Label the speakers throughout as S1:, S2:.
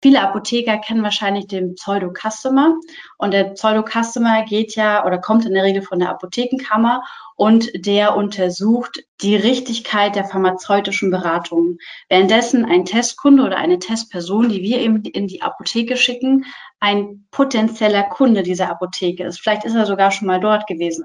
S1: Viele Apotheker kennen wahrscheinlich den Pseudo-Customer und der Pseudo-Customer geht ja oder kommt in der Regel von der Apothekenkammer und der untersucht die Richtigkeit der pharmazeutischen Beratung. Währenddessen ein Testkunde oder eine Testperson, die wir eben in die Apotheke schicken, ein potenzieller Kunde dieser Apotheke ist. Vielleicht ist er sogar schon mal dort gewesen.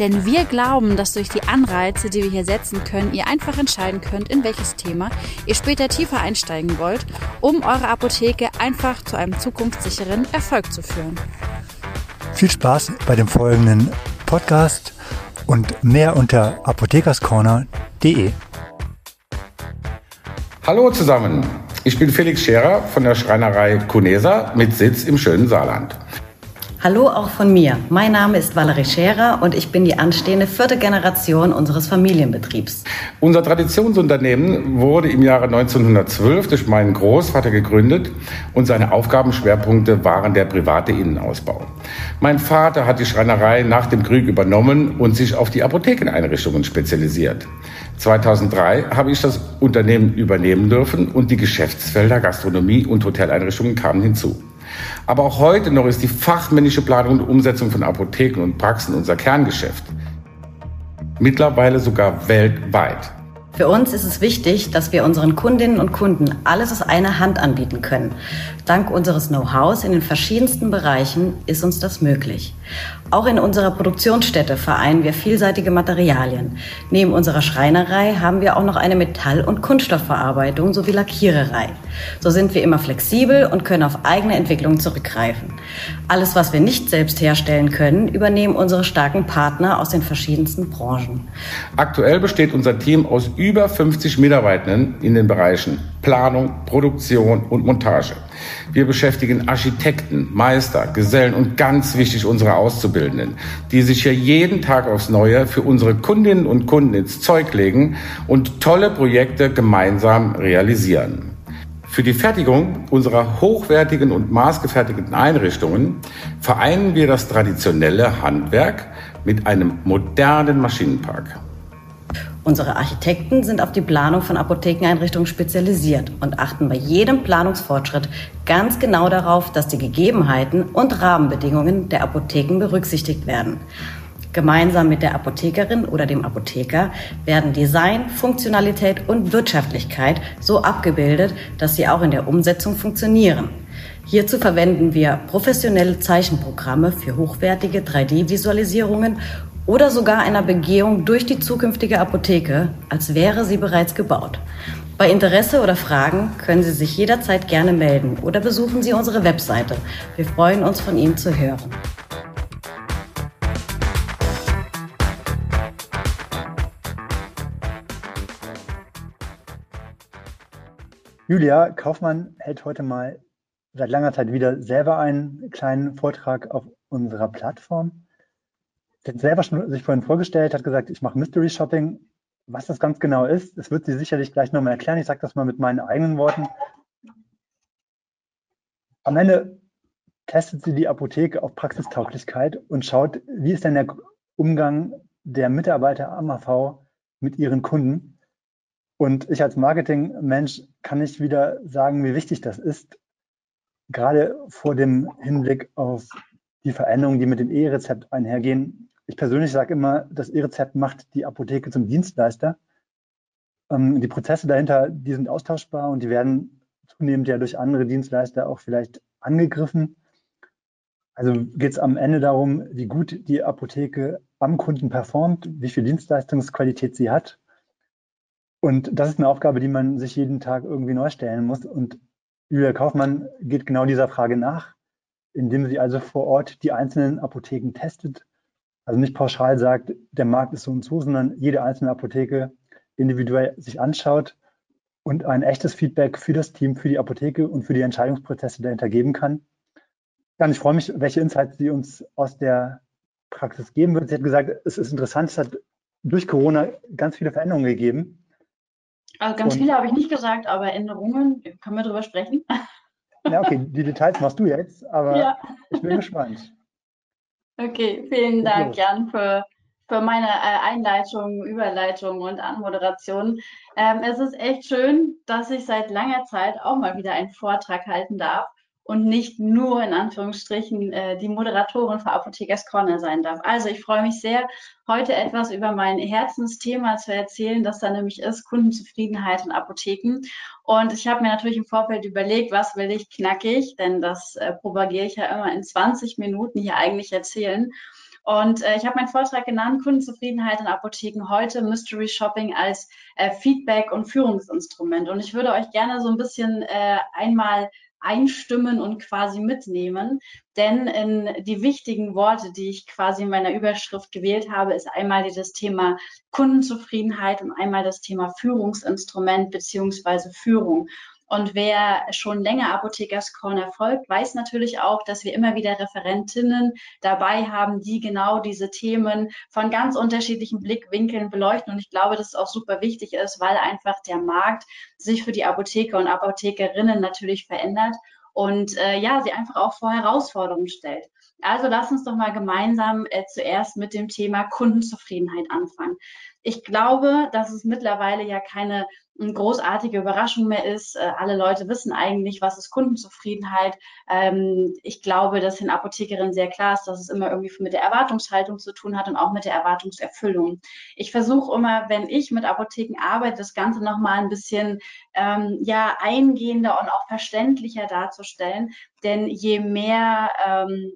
S2: Denn wir glauben, dass durch die Anreize, die wir hier setzen können, ihr einfach entscheiden könnt, in welches Thema ihr später tiefer einsteigen wollt, um eure Apotheke einfach zu einem zukunftssicheren Erfolg zu führen.
S3: Viel Spaß bei dem folgenden Podcast und mehr unter apothekerscorner.de.
S4: Hallo zusammen, ich bin Felix Scherer von der Schreinerei Kunesa mit Sitz im schönen Saarland.
S5: Hallo auch von mir. Mein Name ist Valerie Scherer und ich bin die anstehende vierte Generation unseres Familienbetriebs.
S4: Unser Traditionsunternehmen wurde im Jahre 1912 durch meinen Großvater gegründet und seine Aufgabenschwerpunkte waren der private Innenausbau. Mein Vater hat die Schreinerei nach dem Krieg übernommen und sich auf die Apothekeneinrichtungen spezialisiert. 2003 habe ich das Unternehmen übernehmen dürfen und die Geschäftsfelder Gastronomie und Hoteleinrichtungen kamen hinzu. Aber auch heute noch ist die fachmännische Planung und Umsetzung von Apotheken und Praxen unser Kerngeschäft. Mittlerweile sogar weltweit.
S5: Für uns ist es wichtig, dass wir unseren Kundinnen und Kunden alles aus einer Hand anbieten können. Dank unseres Know-hows in den verschiedensten Bereichen ist uns das möglich. Auch in unserer Produktionsstätte vereinen wir vielseitige Materialien. Neben unserer Schreinerei haben wir auch noch eine Metall- und Kunststoffverarbeitung sowie Lackiererei. So sind wir immer flexibel und können auf eigene Entwicklung zurückgreifen. Alles, was wir nicht selbst herstellen können, übernehmen unsere starken Partner aus den verschiedensten Branchen.
S4: Aktuell besteht unser Team aus über 50 Mitarbeitenden in den Bereichen Planung, Produktion und Montage. Wir beschäftigen Architekten, Meister, Gesellen und ganz wichtig unsere Auszubildenden, die sich hier jeden Tag aufs Neue für unsere Kundinnen und Kunden ins Zeug legen und tolle Projekte gemeinsam realisieren. Für die Fertigung unserer hochwertigen und maßgefertigten Einrichtungen vereinen wir das traditionelle Handwerk mit einem modernen Maschinenpark.
S5: Unsere Architekten sind auf die Planung von Apothekeneinrichtungen spezialisiert und achten bei jedem Planungsfortschritt ganz genau darauf, dass die Gegebenheiten und Rahmenbedingungen der Apotheken berücksichtigt werden. Gemeinsam mit der Apothekerin oder dem Apotheker werden Design, Funktionalität und Wirtschaftlichkeit so abgebildet, dass sie auch in der Umsetzung funktionieren. Hierzu verwenden wir professionelle Zeichenprogramme für hochwertige 3D-Visualisierungen oder sogar einer Begehung durch die zukünftige Apotheke, als wäre sie bereits gebaut. Bei Interesse oder Fragen können Sie sich jederzeit gerne melden oder besuchen Sie unsere Webseite. Wir freuen uns, von Ihnen zu hören.
S3: Julia Kaufmann hält heute mal seit langer Zeit wieder selber einen kleinen Vortrag auf unserer Plattform. Selber schon sich vorhin vorgestellt, hat gesagt, ich mache Mystery Shopping. Was das ganz genau ist, das wird sie sicherlich gleich nochmal erklären. Ich sage das mal mit meinen eigenen Worten. Am Ende testet sie die Apotheke auf Praxistauglichkeit und schaut, wie ist denn der Umgang der Mitarbeiter am AV mit ihren Kunden. Und ich als Marketingmensch kann nicht wieder sagen, wie wichtig das ist, gerade vor dem Hinblick auf die Veränderungen, die mit dem E-Rezept einhergehen, ich persönlich sage immer, das E-Rezept macht die Apotheke zum Dienstleister. Ähm, die Prozesse dahinter, die sind austauschbar und die werden zunehmend ja durch andere Dienstleister auch vielleicht angegriffen. Also geht es am Ende darum, wie gut die Apotheke am Kunden performt, wie viel Dienstleistungsqualität sie hat. Und das ist eine Aufgabe, die man sich jeden Tag irgendwie neu stellen muss. Und Julia Kaufmann geht genau dieser Frage nach, indem sie also vor Ort die einzelnen Apotheken testet Also nicht pauschal sagt, der Markt ist so und so, sondern jede einzelne Apotheke individuell sich anschaut und ein echtes Feedback für das Team, für die Apotheke und für die Entscheidungsprozesse dahinter geben kann. Und ich freue mich, welche Insights sie uns aus der Praxis geben wird. Sie hat gesagt, es ist interessant, es hat durch Corona ganz viele Veränderungen gegeben.
S1: Also ganz und, viele habe ich nicht gesagt, aber Änderungen, können wir darüber sprechen?
S3: Ja, okay, die Details machst du jetzt, aber ja. ich bin gespannt.
S1: Okay, vielen Dank, Jan, für, für meine äh, Einleitung, Überleitung und Anmoderation. Ähm, es ist echt schön, dass ich seit langer Zeit auch mal wieder einen Vortrag halten darf und nicht nur in Anführungsstrichen äh, die Moderatorin für Apothekers Corner sein darf. Also ich freue mich sehr, heute etwas über mein Herzensthema zu erzählen, das da nämlich ist Kundenzufriedenheit in Apotheken. Und ich habe mir natürlich im Vorfeld überlegt, was will ich knackig, denn das äh, propagiere ich ja immer in 20 Minuten hier eigentlich erzählen. Und äh, ich habe meinen Vortrag genannt, Kundenzufriedenheit in Apotheken heute, Mystery Shopping als äh, Feedback- und Führungsinstrument. Und ich würde euch gerne so ein bisschen äh, einmal einstimmen und quasi mitnehmen. Denn in die wichtigen Worte, die ich quasi in meiner Überschrift gewählt habe, ist einmal dieses Thema Kundenzufriedenheit und einmal das Thema Führungsinstrument beziehungsweise Führung. Und wer schon länger Apothekers Corner folgt, weiß natürlich auch, dass wir immer wieder Referentinnen dabei haben, die genau diese Themen von ganz unterschiedlichen Blickwinkeln beleuchten. Und ich glaube, dass es auch super wichtig ist, weil einfach der Markt sich für die Apotheker und Apothekerinnen natürlich verändert und äh, ja, sie einfach auch vor Herausforderungen stellt. Also lass uns doch mal gemeinsam äh, zuerst mit dem Thema Kundenzufriedenheit anfangen. Ich glaube, dass es mittlerweile ja keine eine großartige Überraschung mehr ist. Äh, alle Leute wissen eigentlich, was ist Kundenzufriedenheit. Ähm, ich glaube, dass den Apothekerinnen sehr klar ist, dass es immer irgendwie mit der Erwartungshaltung zu tun hat und auch mit der Erwartungserfüllung. Ich versuche immer, wenn ich mit Apotheken arbeite, das Ganze nochmal ein bisschen ähm, ja, eingehender und auch verständlicher darzustellen. Denn je mehr ähm,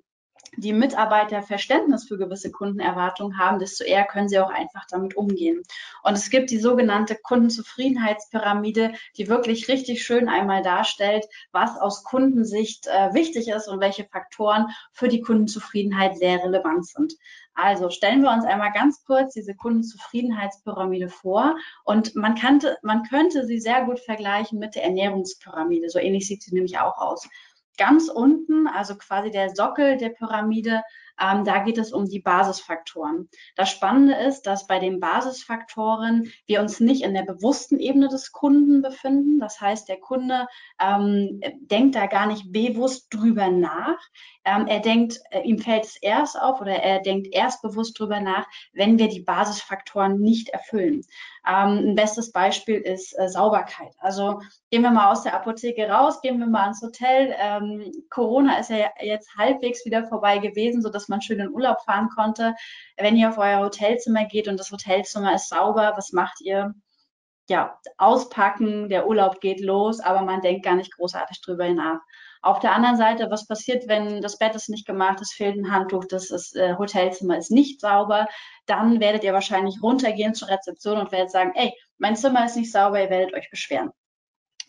S1: die Mitarbeiter Verständnis für gewisse Kundenerwartungen haben, desto eher können sie auch einfach damit umgehen. Und es gibt die sogenannte Kundenzufriedenheitspyramide, die wirklich richtig schön einmal darstellt, was aus Kundensicht äh, wichtig ist und welche Faktoren für die Kundenzufriedenheit sehr relevant sind. Also stellen wir uns einmal ganz kurz diese Kundenzufriedenheitspyramide vor und man, kannte, man könnte sie sehr gut vergleichen mit der Ernährungspyramide. So ähnlich sieht sie nämlich auch aus. Ganz unten, also quasi der Sockel der Pyramide, ähm, da geht es um die Basisfaktoren. Das Spannende ist, dass bei den Basisfaktoren wir uns nicht in der bewussten Ebene des Kunden befinden. Das heißt, der Kunde ähm, denkt da gar nicht bewusst drüber nach. Ähm, er denkt, äh, ihm fällt es erst auf oder er denkt erst bewusst drüber nach, wenn wir die Basisfaktoren nicht erfüllen. Ähm, ein bestes Beispiel ist äh, Sauberkeit. Also gehen wir mal aus der Apotheke raus, gehen wir mal ins Hotel. Ähm, Corona ist ja jetzt halbwegs wieder vorbei gewesen, sodass man schön in Urlaub fahren konnte. Wenn ihr auf euer Hotelzimmer geht und das Hotelzimmer ist sauber, was macht ihr? Ja, auspacken, der Urlaub geht los, aber man denkt gar nicht großartig drüber nach. Auf der anderen Seite, was passiert, wenn das Bett ist nicht gemacht, es fehlt ein Handtuch, das ist, äh, Hotelzimmer ist nicht sauber, dann werdet ihr wahrscheinlich runtergehen zur Rezeption und werdet sagen, ey, mein Zimmer ist nicht sauber, ihr werdet euch beschweren.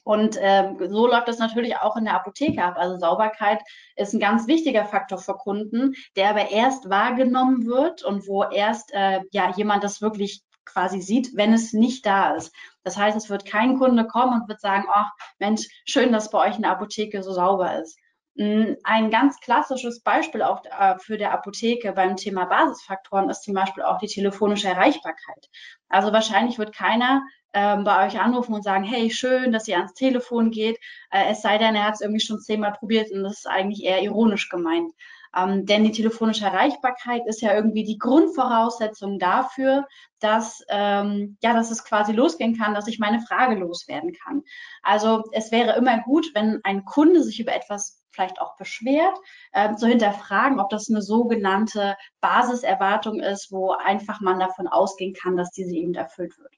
S1: Und ähm, so läuft das natürlich auch in der Apotheke ab. Also Sauberkeit ist ein ganz wichtiger Faktor für Kunden, der aber erst wahrgenommen wird und wo erst äh, ja jemand das wirklich quasi sieht, wenn es nicht da ist. Das heißt, es wird kein Kunde kommen und wird sagen, ach Mensch, schön, dass bei euch in der Apotheke so sauber ist. Mm, ein ganz klassisches Beispiel auch äh, für der Apotheke beim Thema Basisfaktoren ist zum Beispiel auch die telefonische Erreichbarkeit. Also wahrscheinlich wird keiner ähm, bei euch anrufen und sagen, hey, schön, dass ihr ans Telefon geht, äh, es sei denn, er hat es irgendwie schon zehnmal probiert und das ist eigentlich eher ironisch gemeint. Ähm, denn die telefonische Erreichbarkeit ist ja irgendwie die Grundvoraussetzung dafür, dass, ähm, ja, dass es quasi losgehen kann, dass ich meine Frage loswerden kann. Also es wäre immer gut, wenn ein Kunde sich über etwas vielleicht auch beschwert, äh, zu hinterfragen, ob das eine sogenannte Basiserwartung ist, wo einfach man davon ausgehen kann, dass diese eben erfüllt wird.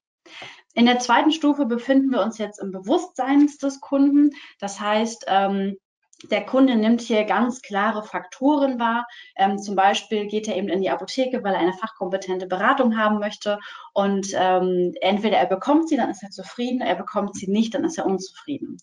S1: In der zweiten Stufe befinden wir uns jetzt im Bewusstsein des Kunden. Das heißt, ähm, der Kunde nimmt hier ganz klare Faktoren wahr. Ähm, zum Beispiel geht er eben in die Apotheke, weil er eine fachkompetente Beratung haben möchte. Und ähm, entweder er bekommt sie, dann ist er zufrieden, er bekommt sie nicht, dann ist er unzufrieden.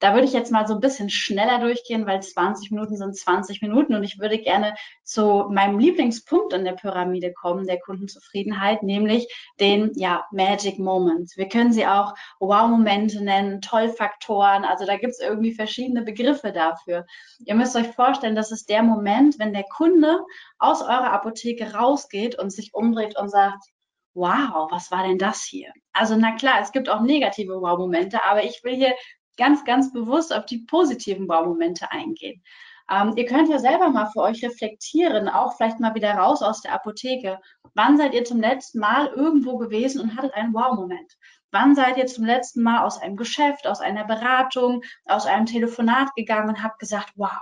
S1: Da würde ich jetzt mal so ein bisschen schneller durchgehen, weil 20 Minuten sind 20 Minuten und ich würde gerne zu meinem Lieblingspunkt in der Pyramide kommen, der Kundenzufriedenheit, nämlich den ja, Magic Moments. Wir können sie auch Wow-Momente nennen, Tollfaktoren. Also da gibt es irgendwie verschiedene Begriffe dafür. Ihr müsst euch vorstellen, das ist der Moment, wenn der Kunde aus eurer Apotheke rausgeht und sich umdreht und sagt, wow, was war denn das hier? Also na klar, es gibt auch negative Wow-Momente, aber ich will hier ganz, ganz bewusst auf die positiven Wow-Momente eingehen. Ähm, ihr könnt ja selber mal für euch reflektieren, auch vielleicht mal wieder raus aus der Apotheke. Wann seid ihr zum letzten Mal irgendwo gewesen und hattet einen Wow-Moment? Wann seid ihr zum letzten Mal aus einem Geschäft, aus einer Beratung, aus einem Telefonat gegangen und habt gesagt, wow?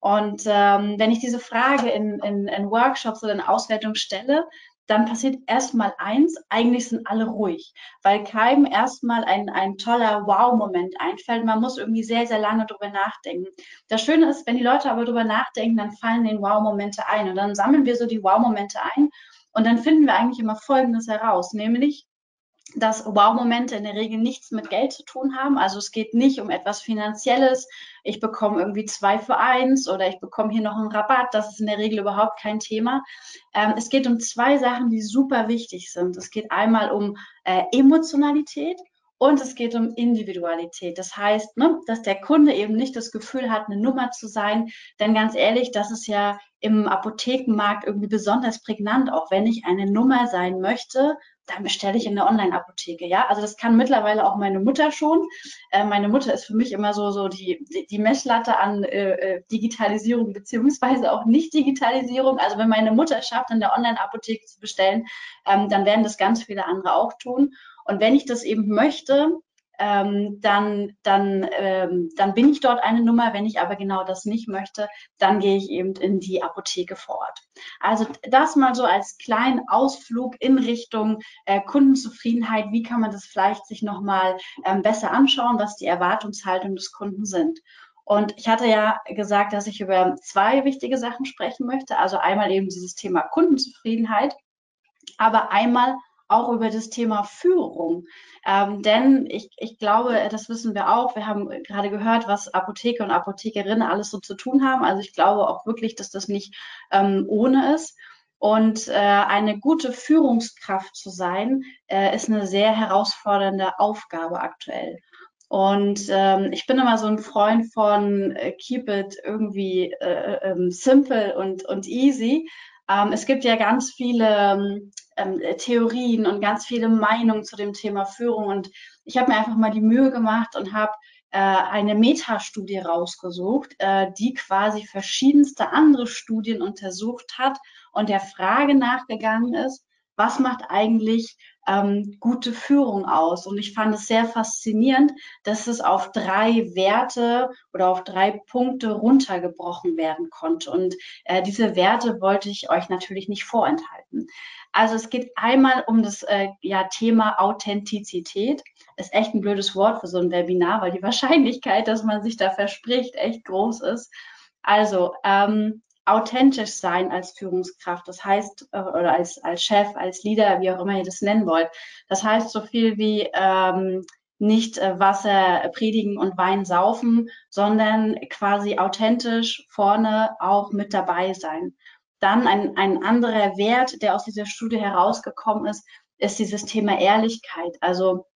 S1: Und ähm, wenn ich diese Frage in, in, in Workshops oder in Auswertung stelle, dann passiert erstmal eins, eigentlich sind alle ruhig, weil keinem erstmal ein, ein toller Wow-Moment einfällt. Man muss irgendwie sehr, sehr lange drüber nachdenken. Das Schöne ist, wenn die Leute aber drüber nachdenken, dann fallen den Wow-Momente ein und dann sammeln wir so die Wow-Momente ein und dann finden wir eigentlich immer Folgendes heraus, nämlich dass Wow-Momente in der Regel nichts mit Geld zu tun haben. Also es geht nicht um etwas Finanzielles. Ich bekomme irgendwie zwei für eins oder ich bekomme hier noch einen Rabatt. Das ist in der Regel überhaupt kein Thema. Ähm, es geht um zwei Sachen, die super wichtig sind. Es geht einmal um äh, Emotionalität und es geht um Individualität. Das heißt, ne, dass der Kunde eben nicht das Gefühl hat, eine Nummer zu sein. Denn ganz ehrlich, das ist ja im Apothekenmarkt irgendwie besonders prägnant. Auch wenn ich eine Nummer sein möchte, dann bestelle ich in der Online-Apotheke. Ja, also das kann mittlerweile auch meine Mutter schon. Äh, meine Mutter ist für mich immer so, so die, die, Messlatte an äh, äh, Digitalisierung beziehungsweise auch Nicht-Digitalisierung. Also wenn meine Mutter schafft, in der Online-Apotheke zu bestellen, ähm, dann werden das ganz viele andere auch tun. Und wenn ich das eben möchte, ähm, dann, dann, ähm, dann bin ich dort eine Nummer. Wenn ich aber genau das nicht möchte, dann gehe ich eben in die Apotheke vor Ort. Also das mal so als kleinen Ausflug in Richtung äh, Kundenzufriedenheit. Wie kann man das vielleicht sich nochmal ähm, besser anschauen, was die Erwartungshaltung des Kunden sind? Und ich hatte ja gesagt, dass ich über zwei wichtige Sachen sprechen möchte. Also einmal eben dieses Thema Kundenzufriedenheit, aber einmal auch über das Thema Führung. Ähm, denn ich, ich glaube, das wissen wir auch. Wir haben gerade gehört, was Apotheker und Apothekerinnen alles so zu tun haben. Also ich glaube auch wirklich, dass das nicht ähm, ohne ist. Und äh, eine gute Führungskraft zu sein, äh, ist eine sehr herausfordernde Aufgabe aktuell. Und ähm, ich bin immer so ein Freund von äh, Keep it irgendwie äh, ähm, simple und, und easy. Ähm, es gibt ja ganz viele ähm, ähm, Theorien und ganz viele Meinungen zu dem Thema Führung. Und ich habe mir einfach mal die Mühe gemacht und habe äh, eine Metastudie rausgesucht, äh, die quasi verschiedenste andere Studien untersucht hat und der Frage nachgegangen ist, was macht eigentlich ähm, gute Führung aus? Und ich fand es sehr faszinierend, dass es auf drei Werte oder auf drei Punkte runtergebrochen werden konnte. Und äh, diese Werte wollte ich euch natürlich nicht vorenthalten. Also es geht einmal um das äh, ja, Thema Authentizität. Ist echt ein blödes Wort für so ein Webinar, weil die Wahrscheinlichkeit, dass man sich da verspricht, echt groß ist. Also ähm, authentisch sein als Führungskraft. Das heißt, äh, oder als, als Chef, als Leader, wie auch immer ihr das nennen wollt. Das heißt so viel wie ähm, nicht äh, Wasser predigen und Wein saufen, sondern quasi authentisch vorne auch mit dabei sein. Dann ein, ein anderer Wert, der aus dieser Studie herausgekommen ist, ist dieses Thema Ehrlichkeit. Also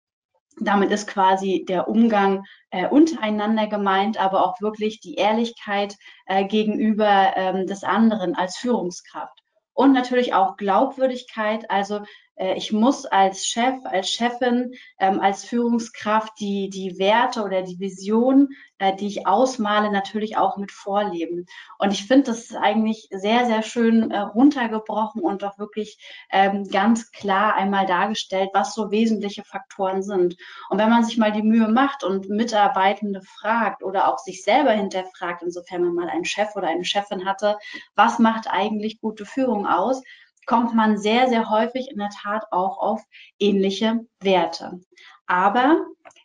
S1: damit ist quasi der Umgang äh, untereinander gemeint, aber auch wirklich die Ehrlichkeit äh, gegenüber ähm, des anderen als Führungskraft. Und natürlich auch Glaubwürdigkeit, also ich muss als Chef, als Chefin, ähm, als Führungskraft die, die Werte oder die Vision, äh, die ich ausmale, natürlich auch mit vorleben. Und ich finde, das eigentlich sehr, sehr schön äh, runtergebrochen und auch wirklich ähm, ganz klar einmal dargestellt, was so wesentliche Faktoren sind. Und wenn man sich mal die Mühe macht und Mitarbeitende fragt oder auch sich selber hinterfragt, insofern man mal einen Chef oder eine Chefin hatte, was macht eigentlich gute Führung aus? Kommt man sehr, sehr häufig in der Tat auch auf ähnliche Werte. Aber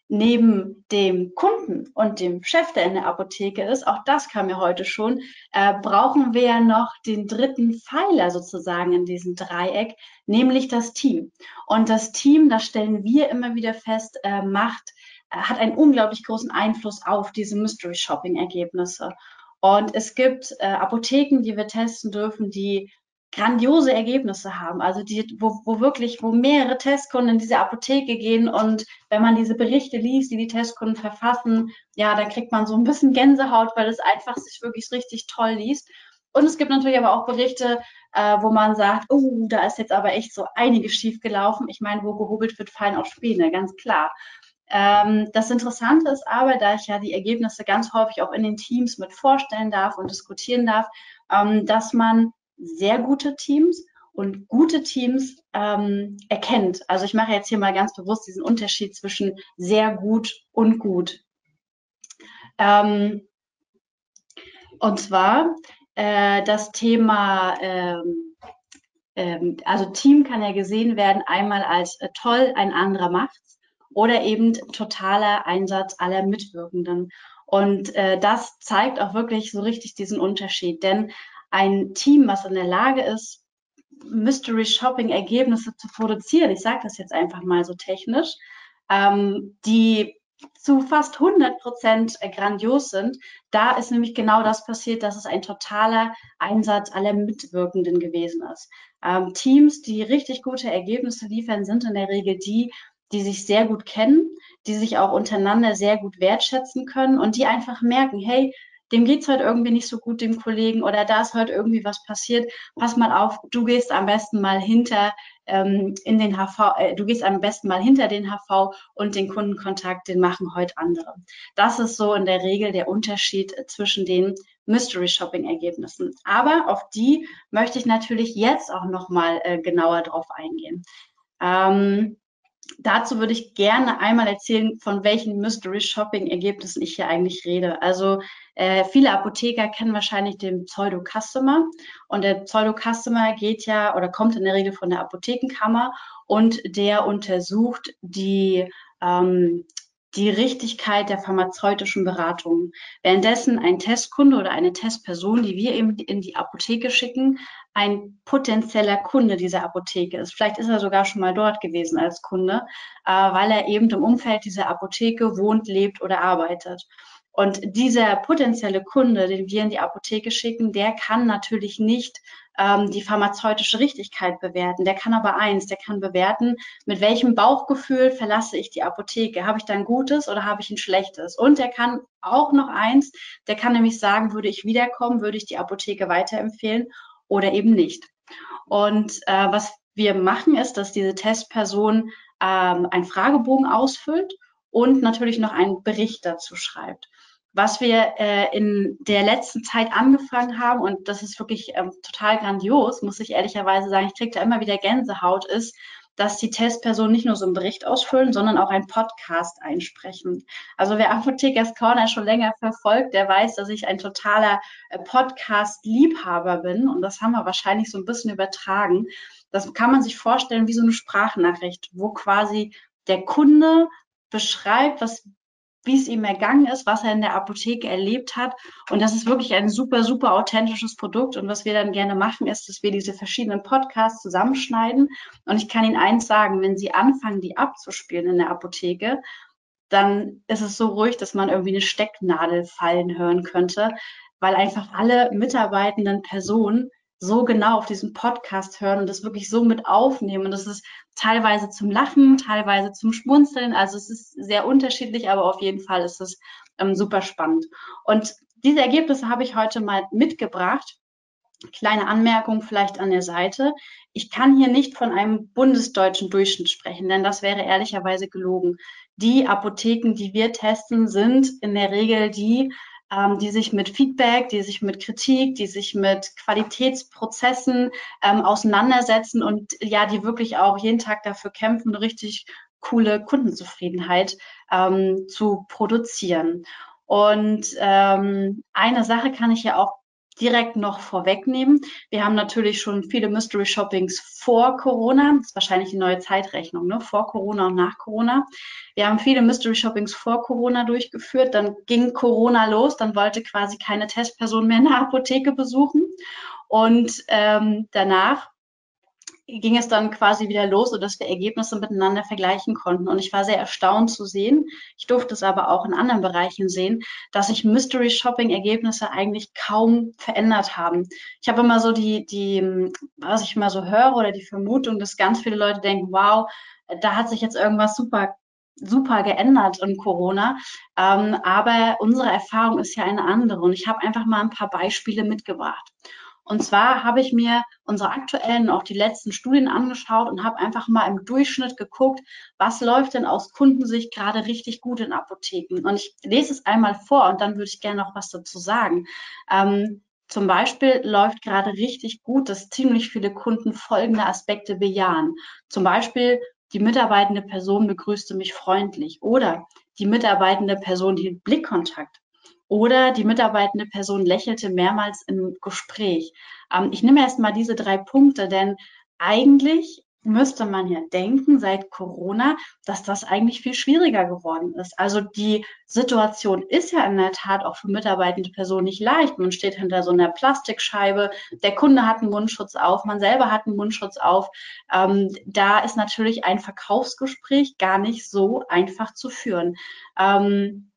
S1: neben dem Kunden und dem Chef, der in der Apotheke ist, auch das kam ja heute schon, äh, brauchen wir ja noch den dritten Pfeiler sozusagen in diesem Dreieck, nämlich das Team. Und das Team, das stellen wir immer wieder fest, äh, macht hat einen unglaublich großen Einfluss auf diese Mystery Shopping Ergebnisse. Und es gibt äh, Apotheken, die wir testen dürfen, die grandiose Ergebnisse haben. Also die, wo, wo wirklich, wo mehrere Testkunden in diese Apotheke gehen und wenn man diese Berichte liest, die die Testkunden verfassen, ja, dann kriegt man so ein bisschen Gänsehaut, weil es einfach sich wirklich richtig toll liest. Und es gibt natürlich aber auch Berichte, äh, wo man sagt, oh, da ist jetzt aber echt so einiges schief gelaufen. Ich meine, wo gehobelt wird, fallen auch Späne, ganz klar. Ähm, das Interessante ist aber, da ich ja die Ergebnisse ganz häufig auch in den Teams mit vorstellen darf und diskutieren darf, ähm, dass man sehr gute Teams und gute Teams ähm, erkennt. Also ich mache jetzt hier mal ganz bewusst diesen Unterschied zwischen sehr gut und gut. Ähm, und zwar äh, das Thema, ähm, ähm, also Team kann ja gesehen werden einmal als äh, toll, ein anderer macht's oder eben totaler Einsatz aller Mitwirkenden. Und äh, das zeigt auch wirklich so richtig diesen Unterschied. Denn ein Team, was in der Lage ist, Mystery Shopping Ergebnisse zu produzieren, ich sage das jetzt einfach mal so technisch, ähm, die zu fast 100 Prozent grandios sind. Da ist nämlich genau das passiert, dass es ein totaler Einsatz aller Mitwirkenden gewesen ist. Ähm, Teams, die richtig gute Ergebnisse liefern, sind in der Regel die, die sich sehr gut kennen, die sich auch untereinander sehr gut wertschätzen können und die einfach merken, hey, dem geht's heute irgendwie nicht so gut, dem Kollegen, oder da ist heute irgendwie was passiert. Pass mal auf, du gehst am besten mal hinter ähm, in den HV, äh, du gehst am besten mal hinter den HV und den Kundenkontakt, den machen heute andere. Das ist so in der Regel der Unterschied zwischen den Mystery Shopping Ergebnissen. Aber auf die möchte ich natürlich jetzt auch noch mal äh, genauer drauf eingehen. Ähm, dazu würde ich gerne einmal erzählen, von welchen Mystery Shopping Ergebnissen ich hier eigentlich rede. Also äh, viele Apotheker kennen wahrscheinlich den Pseudo Customer und der Pseudo Customer geht ja oder kommt in der Regel von der Apothekenkammer und der untersucht die ähm, die Richtigkeit der pharmazeutischen Beratung. Währenddessen ein Testkunde oder eine Testperson, die wir eben in die Apotheke schicken, ein potenzieller Kunde dieser Apotheke ist. Vielleicht ist er sogar schon mal dort gewesen als Kunde, äh, weil er eben im Umfeld dieser Apotheke wohnt, lebt oder arbeitet. Und dieser potenzielle Kunde, den wir in die Apotheke schicken, der kann natürlich nicht ähm, die pharmazeutische Richtigkeit bewerten. Der kann aber eins, der kann bewerten, mit welchem Bauchgefühl verlasse ich die Apotheke. Habe ich da ein gutes oder habe ich ein schlechtes? Und der kann auch noch eins, der kann nämlich sagen, würde ich wiederkommen, würde ich die Apotheke weiterempfehlen oder eben nicht. Und äh, was wir machen, ist, dass diese Testperson ähm, einen Fragebogen ausfüllt und natürlich noch einen Bericht dazu schreibt. Was wir äh, in der letzten Zeit angefangen haben, und das ist wirklich ähm, total grandios, muss ich ehrlicherweise sagen, ich kriege da immer wieder Gänsehaut, ist, dass die Testpersonen nicht nur so einen Bericht ausfüllen, sondern auch einen Podcast einsprechen. Also wer Apothekers Corner schon länger verfolgt, der weiß, dass ich ein totaler äh, Podcast-Liebhaber bin. Und das haben wir wahrscheinlich so ein bisschen übertragen. Das kann man sich vorstellen wie so eine Sprachnachricht, wo quasi der Kunde beschreibt, was wie es ihm ergangen ist, was er in der Apotheke erlebt hat. Und das ist wirklich ein super, super authentisches Produkt. Und was wir dann gerne machen, ist, dass wir diese verschiedenen Podcasts zusammenschneiden. Und ich kann Ihnen eins sagen, wenn Sie anfangen, die abzuspielen in der Apotheke, dann ist es so ruhig, dass man irgendwie eine Stecknadel fallen hören könnte, weil einfach alle mitarbeitenden Personen so genau auf diesen Podcast hören und das wirklich so mit aufnehmen. Und das ist teilweise zum Lachen, teilweise zum Schmunzeln. Also es ist sehr unterschiedlich, aber auf jeden Fall ist es ähm, super spannend. Und diese Ergebnisse habe ich heute mal mitgebracht. Kleine Anmerkung vielleicht an der Seite. Ich kann hier nicht von einem bundesdeutschen Durchschnitt sprechen, denn das wäre ehrlicherweise gelogen. Die Apotheken, die wir testen, sind in der Regel die, ähm, die sich mit Feedback, die sich mit Kritik, die sich mit Qualitätsprozessen ähm, auseinandersetzen und ja, die wirklich auch jeden Tag dafür kämpfen, richtig coole Kundenzufriedenheit ähm, zu produzieren. Und ähm, eine Sache kann ich ja auch direkt noch vorwegnehmen. Wir haben natürlich schon viele Mystery Shoppings vor Corona. Das ist wahrscheinlich die neue Zeitrechnung, ne? vor Corona und nach Corona. Wir haben viele Mystery Shoppings vor Corona durchgeführt. Dann ging Corona los. Dann wollte quasi keine Testperson mehr in der Apotheke besuchen. Und ähm, danach ging es dann quasi wieder los, sodass wir Ergebnisse miteinander vergleichen konnten. Und ich war sehr erstaunt zu sehen, ich durfte es aber auch in anderen Bereichen sehen, dass sich Mystery Shopping Ergebnisse eigentlich kaum verändert haben. Ich habe immer so die, die, was ich immer so höre oder die Vermutung, dass ganz viele Leute denken, wow, da hat sich jetzt irgendwas super super geändert in Corona. Ähm, aber unsere Erfahrung ist ja eine andere. Und ich habe einfach mal ein paar Beispiele mitgebracht. Und zwar habe ich mir unsere aktuellen, auch die letzten Studien angeschaut und habe einfach mal im Durchschnitt geguckt, was läuft denn aus Kundensicht gerade richtig gut in Apotheken. Und ich lese es einmal vor und dann würde ich gerne noch was dazu sagen. Ähm, zum Beispiel läuft gerade richtig gut, dass ziemlich viele Kunden folgende Aspekte bejahen. Zum Beispiel die mitarbeitende Person begrüßte mich freundlich oder die mitarbeitende Person hielt Blickkontakt oder die mitarbeitende Person lächelte mehrmals im Gespräch. Ähm, ich nehme erst mal diese drei Punkte, denn eigentlich müsste man ja denken seit Corona, dass das eigentlich viel schwieriger geworden ist. Also die Situation ist ja in der Tat auch für mitarbeitende Personen nicht leicht. Man steht hinter so einer Plastikscheibe, der Kunde hat einen Mundschutz auf, man selber hat einen Mundschutz auf. Ähm, da ist natürlich ein Verkaufsgespräch gar nicht so einfach zu führen. Ähm,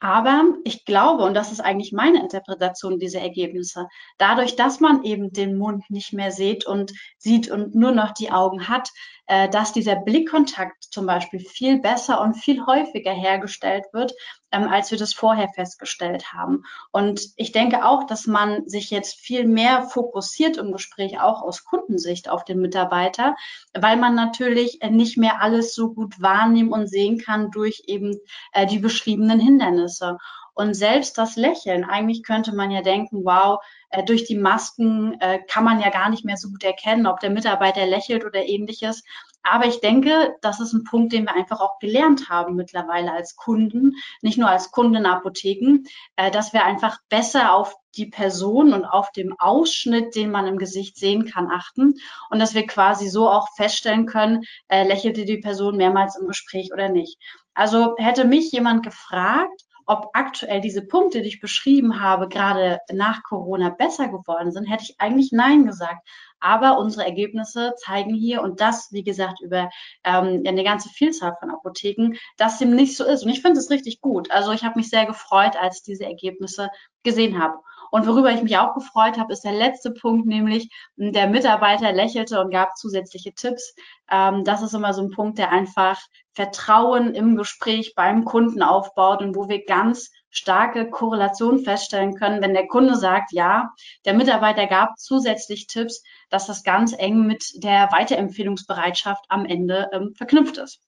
S1: aber ich glaube, und das ist eigentlich meine Interpretation dieser Ergebnisse, dadurch, dass man eben den Mund nicht mehr sieht und sieht und nur noch die Augen hat, äh, dass dieser Blickkontakt zum Beispiel viel besser und viel häufiger hergestellt wird, ähm, als wir das vorher festgestellt haben. Und ich denke auch, dass man sich jetzt viel mehr fokussiert im Gespräch, auch aus Kundensicht auf den Mitarbeiter, weil man natürlich nicht mehr alles so gut wahrnehmen und sehen kann durch eben äh, die beschriebenen Hindernisse. Und selbst das Lächeln, eigentlich könnte man ja denken, wow, äh, durch die Masken äh, kann man ja gar nicht mehr so gut erkennen, ob der Mitarbeiter lächelt oder ähnliches. Aber ich denke, das ist ein Punkt, den wir einfach auch gelernt haben mittlerweile als Kunden, nicht nur als Kunden in Apotheken, äh, dass wir einfach besser auf die Person und auf dem Ausschnitt, den man im Gesicht sehen kann, achten und dass wir quasi so auch feststellen können, lächelte die Person mehrmals im Gespräch oder nicht. Also hätte mich jemand gefragt, ob aktuell diese Punkte, die ich beschrieben habe, gerade nach Corona besser geworden sind, hätte ich eigentlich Nein gesagt. Aber unsere Ergebnisse zeigen hier, und das, wie gesagt, über ähm, eine ganze Vielzahl von Apotheken, dass dem nicht so ist. Und ich finde es richtig gut. Also ich habe mich sehr gefreut, als ich diese Ergebnisse gesehen habe. Und worüber ich mich auch gefreut habe, ist der letzte Punkt, nämlich der Mitarbeiter lächelte und gab zusätzliche Tipps. Ähm, das ist immer so ein Punkt, der einfach Vertrauen im Gespräch beim Kunden aufbaut und wo wir ganz starke Korrelation feststellen können, wenn der Kunde sagt, ja, der Mitarbeiter gab zusätzlich Tipps, dass das ganz eng mit der Weiterempfehlungsbereitschaft am Ende ähm, verknüpft ist.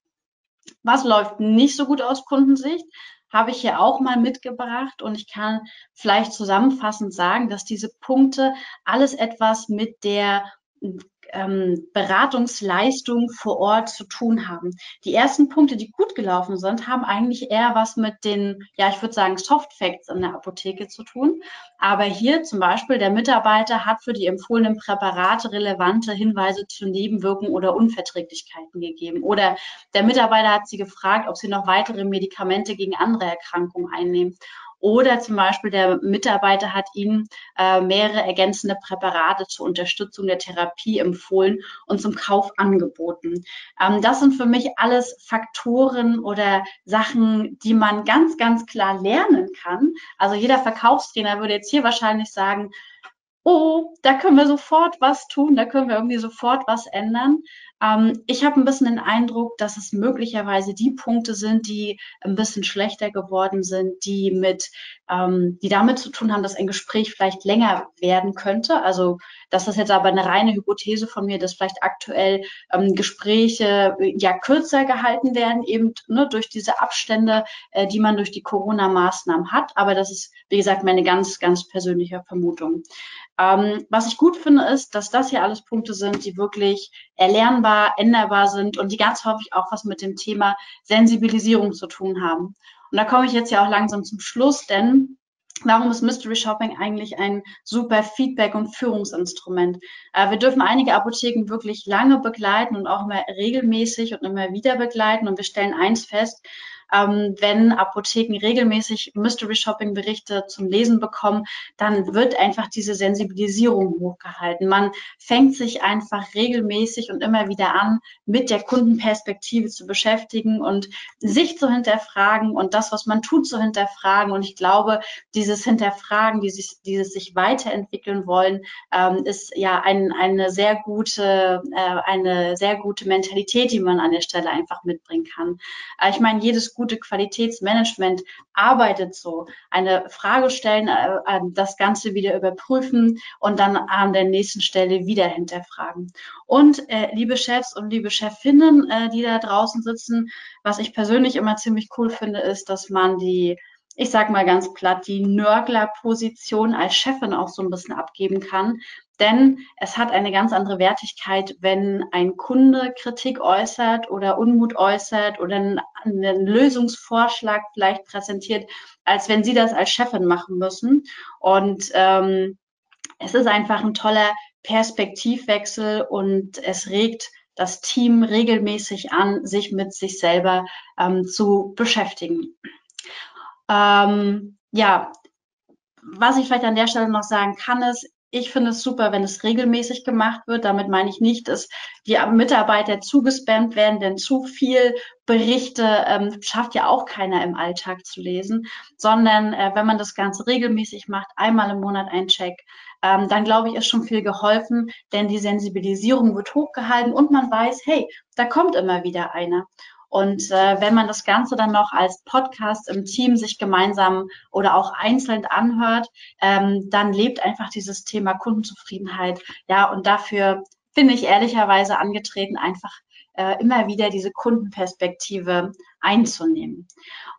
S1: Was läuft nicht so gut aus Kundensicht? Habe ich hier auch mal mitgebracht. Und ich kann vielleicht zusammenfassend sagen, dass diese Punkte alles etwas mit der ähm, Beratungsleistung vor Ort zu tun haben. Die ersten Punkte, die gut gelaufen sind, haben eigentlich eher was mit den, ja, ich würde sagen, Soft Facts in der Apotheke zu tun. Aber hier zum Beispiel, der Mitarbeiter hat für die empfohlenen Präparate relevante Hinweise zu Nebenwirkungen oder Unverträglichkeiten gegeben. Oder der Mitarbeiter hat sie gefragt, ob sie noch weitere Medikamente gegen andere Erkrankungen einnehmen. Oder zum Beispiel der Mitarbeiter hat Ihnen äh, mehrere ergänzende Präparate zur Unterstützung der Therapie empfohlen und zum Kauf angeboten. Ähm, das sind für mich alles Faktoren oder Sachen, die man ganz, ganz klar lernen kann. Also jeder Verkaufstrainer würde jetzt hier wahrscheinlich sagen, oh, da können wir sofort was tun, da können wir irgendwie sofort was ändern. Ähm, ich habe ein bisschen den Eindruck, dass es möglicherweise die Punkte sind, die ein bisschen schlechter geworden sind, die mit, ähm, die damit zu tun haben, dass ein Gespräch vielleicht länger werden könnte. Also das ist jetzt aber eine reine Hypothese von mir, dass vielleicht aktuell ähm, Gespräche ja kürzer gehalten werden, eben ne, durch diese Abstände, äh, die man durch die Corona-Maßnahmen hat. Aber das ist, wie gesagt, meine ganz, ganz persönliche Vermutung. Ähm, was ich gut finde, ist, dass das hier alles Punkte sind, die wirklich erlernbar, änderbar sind und die ganz häufig auch was mit dem Thema Sensibilisierung zu tun haben. Und da komme ich jetzt ja auch langsam zum Schluss, denn Warum ist Mystery Shopping eigentlich ein super Feedback- und Führungsinstrument? Äh, wir dürfen einige Apotheken wirklich lange begleiten und auch immer regelmäßig und immer wieder begleiten. Und wir stellen eins fest, ähm, wenn Apotheken regelmäßig Mystery Shopping Berichte zum Lesen bekommen, dann wird einfach diese Sensibilisierung hochgehalten. Man fängt sich einfach regelmäßig und immer wieder an, mit der Kundenperspektive zu beschäftigen und sich zu hinterfragen und das, was man tut, zu hinterfragen. Und ich glaube, dieses Hinterfragen, dieses, dieses sich weiterentwickeln wollen, ähm, ist ja ein, eine sehr gute, äh, eine sehr gute Mentalität, die man an der Stelle einfach mitbringen kann. Äh, ich meine, jedes gute Qualitätsmanagement arbeitet so. Eine Frage stellen, äh, äh, das Ganze wieder überprüfen und dann an der nächsten Stelle wieder hinterfragen. Und äh, liebe Chefs und liebe Chefinnen, äh, die da draußen sitzen, was ich persönlich immer ziemlich cool finde, ist, dass man die ich sag mal ganz platt, die Nörgler-Position als Chefin auch so ein bisschen abgeben kann. Denn es hat eine ganz andere Wertigkeit, wenn ein Kunde Kritik äußert oder Unmut äußert oder einen, Lösungsvorschlag vielleicht präsentiert, als wenn Sie das als Chefin machen müssen. Und ähm, es ist einfach ein toller Perspektivwechsel und es regt das Team regelmäßig an, sich mit sich selber ähm, zu beschäftigen. Ähm, ja, was ich vielleicht an der Stelle noch sagen kann, ist, ich finde es super, wenn es regelmäßig gemacht wird. Damit meine ich nicht, dass die Mitarbeiter zugespammt werden, denn zu viel Berichte ähm, schafft ja auch keiner im Alltag zu lesen, sondern äh, wenn man das Ganze regelmäßig macht, einmal im Monat ein Check, ähm, dann glaube ich, ist schon viel geholfen, denn die Sensibilisierung wird hochgehalten und man weiß, hey, da kommt immer wieder einer. Und äh, wenn man das Ganze dann noch als Podcast im Team sich gemeinsam oder auch einzeln anhört, ähm, dann lebt einfach dieses Thema Kundenzufriedenheit. Ja, und dafür bin ich ehrlicherweise angetreten, einfach äh, immer wieder diese Kundenperspektive einzunehmen.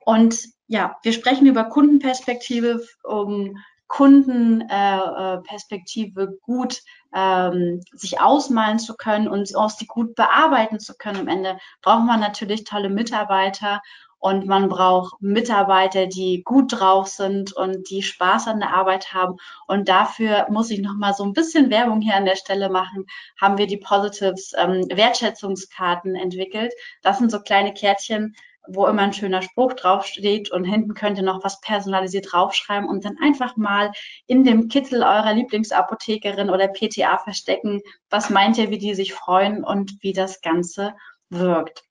S1: Und ja, wir sprechen über Kundenperspektive, um Kundenperspektive äh, gut ähm, sich ausmalen zu können und auch sie gut bearbeiten zu können. Am Ende braucht man natürlich tolle Mitarbeiter und man braucht Mitarbeiter, die gut drauf sind und die Spaß an der Arbeit haben. Und dafür muss ich noch mal so ein bisschen Werbung hier an der Stelle machen. Haben wir die Positives ähm, Wertschätzungskarten entwickelt. Das sind so kleine Kärtchen, wo immer ein schöner Spruch draufsteht und hinten könnt ihr noch was personalisiert draufschreiben und dann einfach mal in dem Kittel eurer Lieblingsapothekerin oder PTA verstecken. Was meint ihr, wie die sich freuen und wie das Ganze wirkt?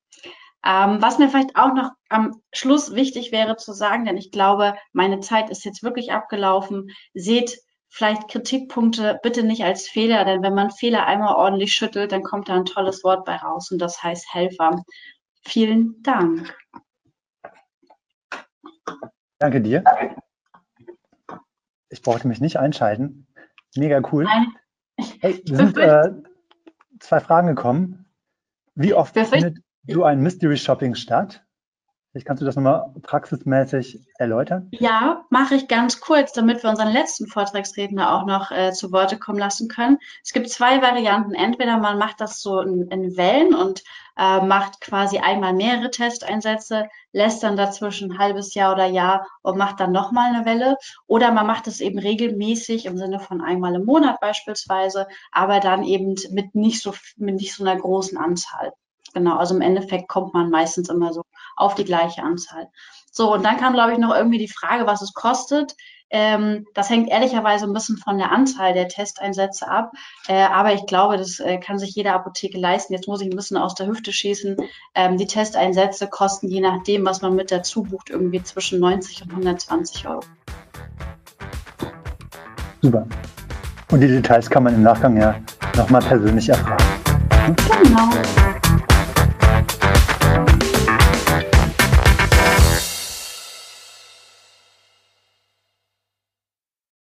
S1: Ähm, was mir vielleicht auch noch am Schluss wichtig wäre zu sagen, denn ich glaube, meine Zeit ist jetzt wirklich abgelaufen. Seht vielleicht Kritikpunkte bitte nicht als Fehler, denn wenn man Fehler einmal ordentlich schüttelt, dann kommt da ein tolles Wort bei raus und das heißt Helfer. Vielen Dank.
S3: Danke dir. Ich brauchte mich nicht einschalten. Mega cool. Hey, sind äh, zwei Fragen gekommen. Wie oft findet du ein Mystery Shopping statt? Vielleicht kannst du das nochmal praxismäßig erläutern?
S1: Ja, mache ich ganz kurz, damit wir unseren letzten Vortragsredner auch noch äh, zu Worte kommen lassen können. Es gibt zwei Varianten. Entweder man macht das so in, in Wellen und äh, macht quasi einmal mehrere Testeinsätze, lässt dann dazwischen ein halbes Jahr oder Jahr und macht dann nochmal eine Welle. Oder man macht es eben regelmäßig im Sinne von einmal im Monat beispielsweise, aber dann eben mit nicht so, mit nicht so einer großen Anzahl. Genau, also im Endeffekt kommt man meistens immer so auf die gleiche Anzahl. So, und dann kam, glaube ich, noch irgendwie die Frage, was es kostet. Ähm, das hängt ehrlicherweise ein bisschen von der Anzahl der Testeinsätze ab. Äh, aber ich glaube, das äh, kann sich jede Apotheke leisten. Jetzt muss ich ein bisschen aus der Hüfte schießen. Ähm, die Testeinsätze kosten je nachdem, was man mit dazu bucht, irgendwie zwischen 90 und 120 Euro.
S3: Super. Und die Details kann man im Nachgang ja nochmal persönlich erfahren.
S1: Genau.